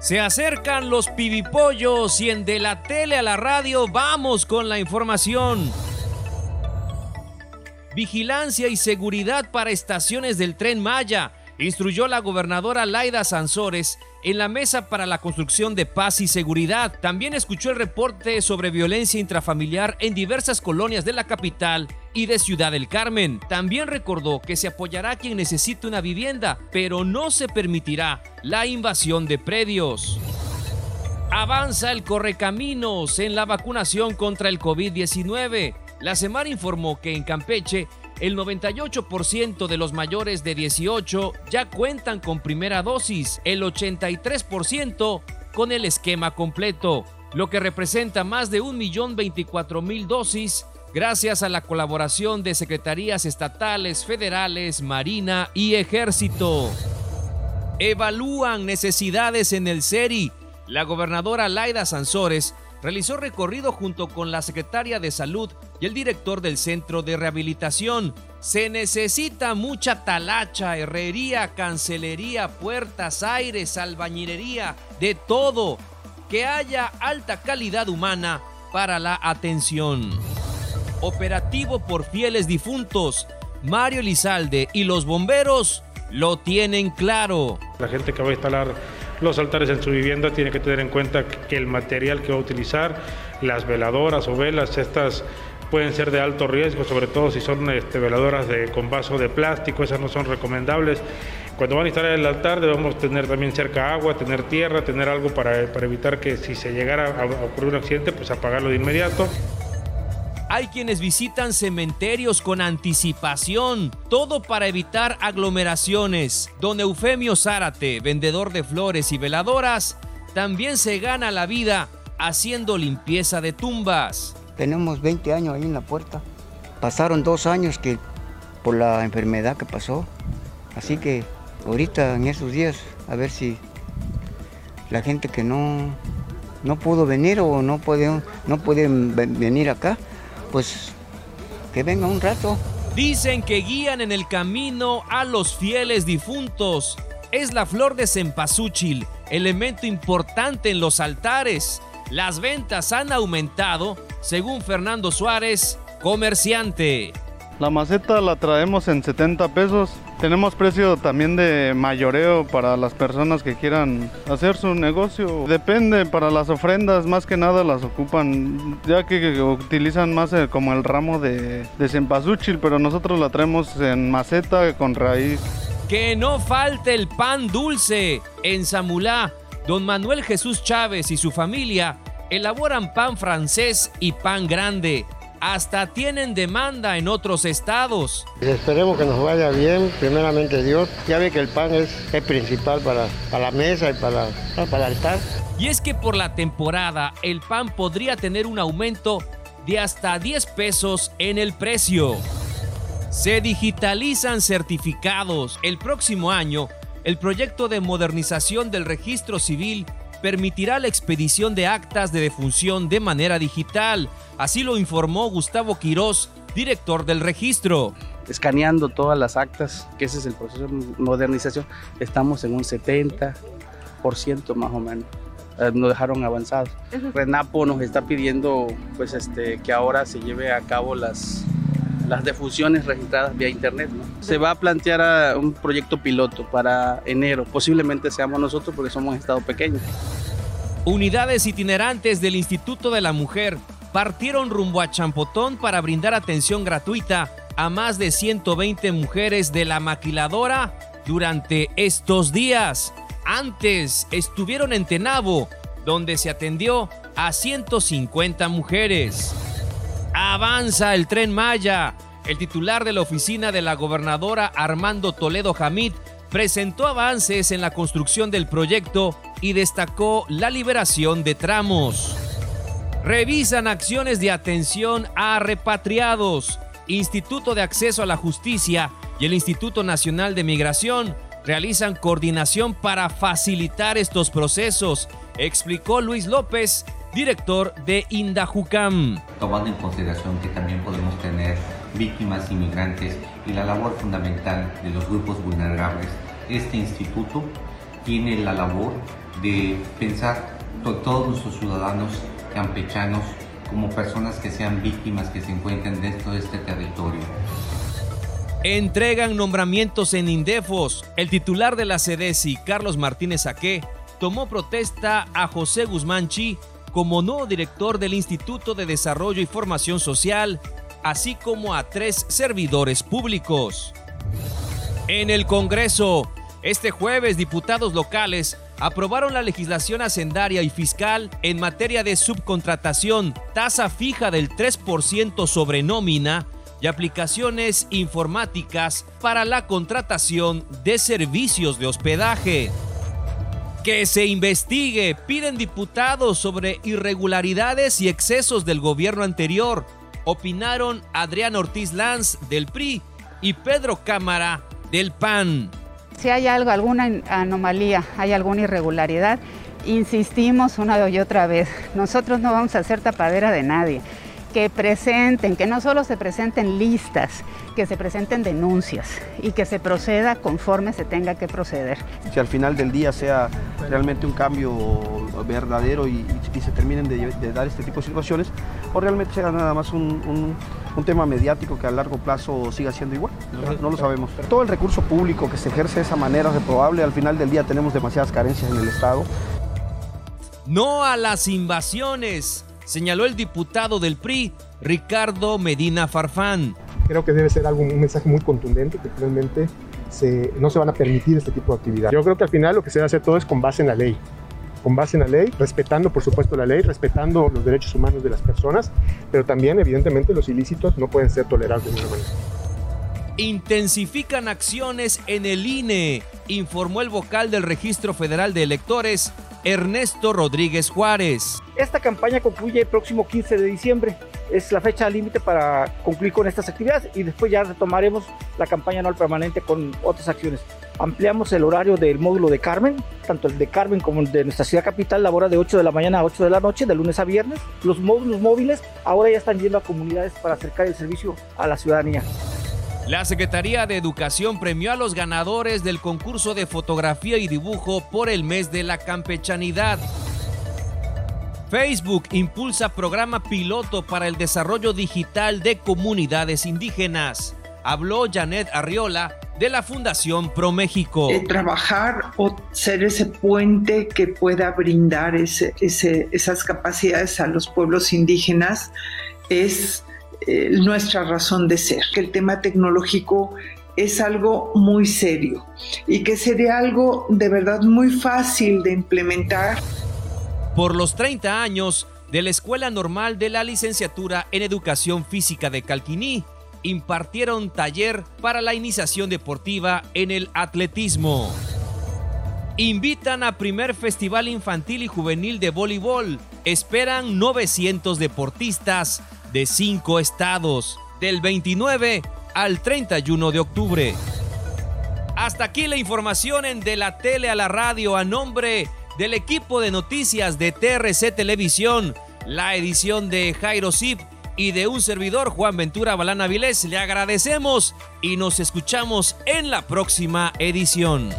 Se acercan los pibipollos y en de la tele a la radio vamos con la información. Vigilancia y seguridad para estaciones del tren Maya, instruyó la gobernadora Laida Sansores en la mesa para la construcción de paz y seguridad. También escuchó el reporte sobre violencia intrafamiliar en diversas colonias de la capital y de Ciudad del Carmen. También recordó que se apoyará a quien necesite una vivienda, pero no se permitirá la invasión de predios. Avanza el correcaminos en la vacunación contra el COVID-19. La semana informó que en Campeche el 98% de los mayores de 18 ya cuentan con primera dosis, el 83% con el esquema completo, lo que representa más de 1.024.000 dosis gracias a la colaboración de secretarías estatales, federales, Marina y Ejército. Evalúan necesidades en el SERI. La gobernadora Laida Sansores realizó recorrido junto con la secretaria de Salud y el director del Centro de Rehabilitación. Se necesita mucha talacha, herrería, cancelería, puertas, aires, albañilería, de todo. Que haya alta calidad humana para la atención. Operativo por fieles difuntos. Mario Lizalde y los bomberos lo tienen claro. La gente que va a instalar los altares en su vivienda tiene que tener en cuenta que el material que va a utilizar, las veladoras o velas, estas pueden ser de alto riesgo, sobre todo si son este, veladoras de, con vaso de plástico, esas no son recomendables. Cuando van a instalar el altar debemos tener también cerca agua, tener tierra, tener algo para, para evitar que si se llegara a ocurrir un accidente, pues apagarlo de inmediato. Hay quienes visitan cementerios con anticipación, todo para evitar aglomeraciones. Don Eufemio Zárate, vendedor de flores y veladoras, también se gana la vida haciendo limpieza de tumbas. Tenemos 20 años ahí en la puerta. Pasaron dos años que por la enfermedad que pasó. Así que ahorita en esos días a ver si la gente que no, no pudo venir o no pueden, no venir acá, pues que venga un rato. Dicen que guían en el camino a los fieles difuntos. Es la flor de cempasúchil, elemento importante en los altares. Las ventas han aumentado, según Fernando Suárez, comerciante. La maceta la traemos en 70 pesos tenemos precio también de mayoreo para las personas que quieran hacer su negocio. Depende, para las ofrendas más que nada las ocupan, ya que utilizan más eh, como el ramo de, de pero nosotros la traemos en maceta con raíz. Que no falte el pan dulce. En Zamulá, don Manuel Jesús Chávez y su familia elaboran pan francés y pan grande hasta tienen demanda en otros estados. Esperemos que nos vaya bien, primeramente Dios. Ya ve que el pan es, el principal para, para, la mesa y para, para el altar. Y es que por la temporada el pan podría tener un aumento de hasta 10 pesos en el precio. Se digitalizan certificados. El próximo año, el proyecto de modernización del registro civil permitirá la expedición de actas de defunción de manera digital. Así lo informó Gustavo Quirós, director del registro. Escaneando todas las actas, que ese es el proceso de modernización, estamos en un 70% más o menos. Eh, nos dejaron avanzados. Renapo nos está pidiendo pues, este, que ahora se lleve a cabo las, las defusiones registradas vía internet. Se va a plantear un proyecto piloto para enero. Posiblemente seamos nosotros porque somos un estado pequeño. Unidades itinerantes del Instituto de la Mujer partieron rumbo a Champotón para brindar atención gratuita a más de 120 mujeres de la maquiladora durante estos días. Antes estuvieron en Tenabo, donde se atendió a 150 mujeres. Avanza el tren Maya. El titular de la oficina de la gobernadora Armando Toledo Hamid presentó avances en la construcción del proyecto y destacó la liberación de tramos. Revisan acciones de atención a repatriados. Instituto de Acceso a la Justicia y el Instituto Nacional de Migración realizan coordinación para facilitar estos procesos, explicó Luis López, director de Indajucam. Tomando en consideración que también podemos tener víctimas inmigrantes y la labor fundamental de los grupos vulnerables, este instituto tiene la labor de pensar todos nuestros ciudadanos campechanos como personas que sean víctimas que se encuentren dentro de este territorio. Entregan nombramientos en Indefos. El titular de la CEDESI, Carlos Martínez Saqué, tomó protesta a José Guzmán Chi como nuevo director del Instituto de Desarrollo y Formación Social, así como a tres servidores públicos. En el Congreso, este jueves diputados locales aprobaron la legislación hacendaria y fiscal en materia de subcontratación, tasa fija del 3% sobre nómina y aplicaciones informáticas para la contratación de servicios de hospedaje. Que se investigue, piden diputados sobre irregularidades y excesos del gobierno anterior. Opinaron Adrián Ortiz Lanz del PRI y Pedro Cámara del PAN. Si hay algo, alguna anomalía, hay alguna irregularidad, insistimos una y otra vez, nosotros no vamos a ser tapadera de nadie que presenten, que no solo se presenten listas, que se presenten denuncias y que se proceda conforme se tenga que proceder. Si al final del día sea realmente un cambio verdadero y, se terminen de, dar este tipo de situaciones, o realmente sea nada más un, tema mediático que a largo plazo siga siendo igual, no, lo sabemos. Todo el recurso público que se ejerce de esa manera reprobable, al final del día tenemos demasiadas carencias en el Estado. No a las invasiones señaló el diputado del PRI, Ricardo Medina Farfán. Creo que debe ser algo, un mensaje muy contundente que finalmente no se van a permitir este tipo de actividad. Yo creo que al final lo que se debe hacer todo es con base en la ley con base en la ley, respetando por supuesto la ley, respetando los derechos humanos de las personas, pero también evidentemente los ilícitos no pueden ser tolerados de ninguna manera. Intensifican acciones en el INE, informó el vocal del Registro Federal de Electores, Ernesto Rodríguez Juárez. Esta campaña concluye el próximo 15 de diciembre. Es la fecha límite para concluir con estas actividades y después ya retomaremos la campaña anual permanente con otras acciones. Ampliamos el horario del módulo de Carmen, tanto el de Carmen como el de nuestra ciudad capital labora de 8 de la mañana a 8 de la noche, de lunes a viernes. Los módulos móviles ahora ya están yendo a comunidades para acercar el servicio a la ciudadanía. La Secretaría de Educación premió a los ganadores del concurso de fotografía y dibujo por el mes de la campechanidad. Facebook impulsa programa piloto para el desarrollo digital de comunidades indígenas. Habló Janet Arriola de la Fundación ProMéxico. Eh, trabajar o ser ese puente que pueda brindar esas capacidades a los pueblos indígenas es eh, nuestra razón de ser, que el tema tecnológico es algo muy serio y que sería algo de verdad muy fácil de implementar. Por los 30 años de la Escuela Normal de la Licenciatura en Educación Física de Calquiní, impartieron taller para la iniciación deportiva en el atletismo. Invitan a primer Festival Infantil y Juvenil de Voleibol. Esperan 900 deportistas de cinco estados, del 29 al 31 de octubre. Hasta aquí la información en De la Tele a la Radio a nombre del equipo de noticias de TRC Televisión, la edición de Jairo Zip y de un servidor Juan Ventura Balana Vilés. Le agradecemos y nos escuchamos en la próxima edición.